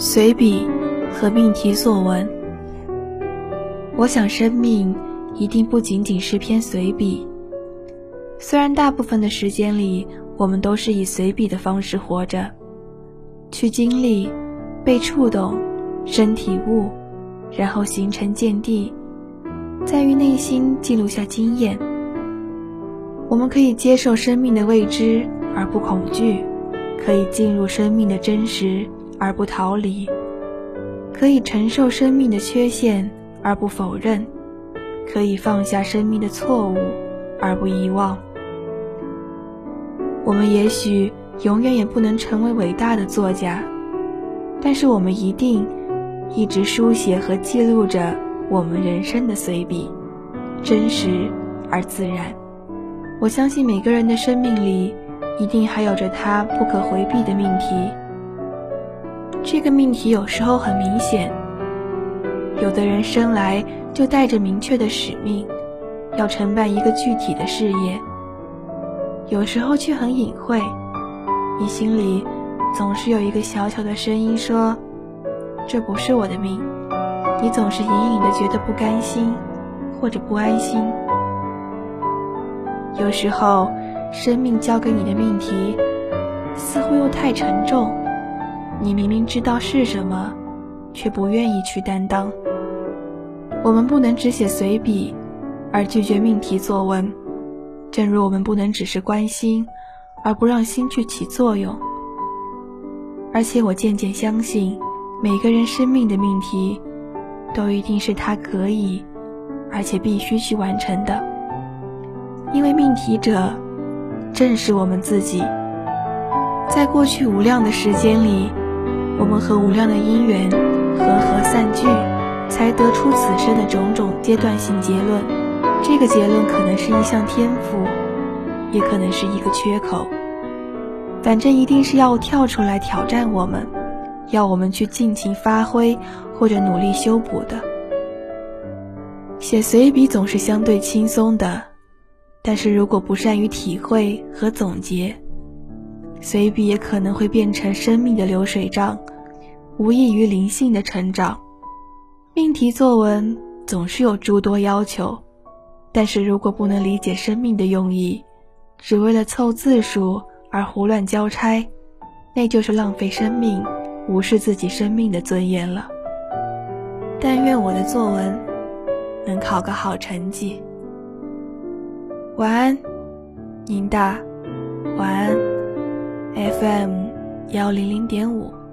随笔和命题作文。我想，生命一定不仅仅是篇随笔。虽然大部分的时间里，我们都是以随笔的方式活着，去经历、被触动、身体悟，然后形成见地，在于内心记录下经验。我们可以接受生命的未知而不恐惧，可以进入生命的真实。而不逃离，可以承受生命的缺陷而不否认，可以放下生命的错误而不遗忘。我们也许永远也不能成为伟大的作家，但是我们一定一直书写和记录着我们人生的随笔，真实而自然。我相信每个人的生命里，一定还有着他不可回避的命题。这个命题有时候很明显，有的人生来就带着明确的使命，要承办一个具体的事业；有时候却很隐晦，你心里总是有一个小小的声音说：“这不是我的命。”你总是隐隐的觉得不甘心或者不安心。有时候，生命交给你的命题，似乎又太沉重。你明明知道是什么，却不愿意去担当。我们不能只写随笔，而拒绝命题作文，正如我们不能只是关心，而不让心去起作用。而且我渐渐相信，每个人生命的命题，都一定是他可以，而且必须去完成的。因为命题者，正是我们自己。在过去无量的时间里。我们和无量的因缘和合散聚，才得出此生的种种阶段性结论。这个结论可能是一项天赋，也可能是一个缺口。反正一定是要跳出来挑战我们，要我们去尽情发挥或者努力修补的。写随笔总是相对轻松的，但是如果不善于体会和总结。随笔也可能会变成生命的流水账，无异于灵性的成长。命题作文总是有诸多要求，但是如果不能理解生命的用意，只为了凑字数而胡乱交差，那就是浪费生命，无视自己生命的尊严了。但愿我的作文能考个好成绩。晚安，宁大。晚安。FM 幺零零点五。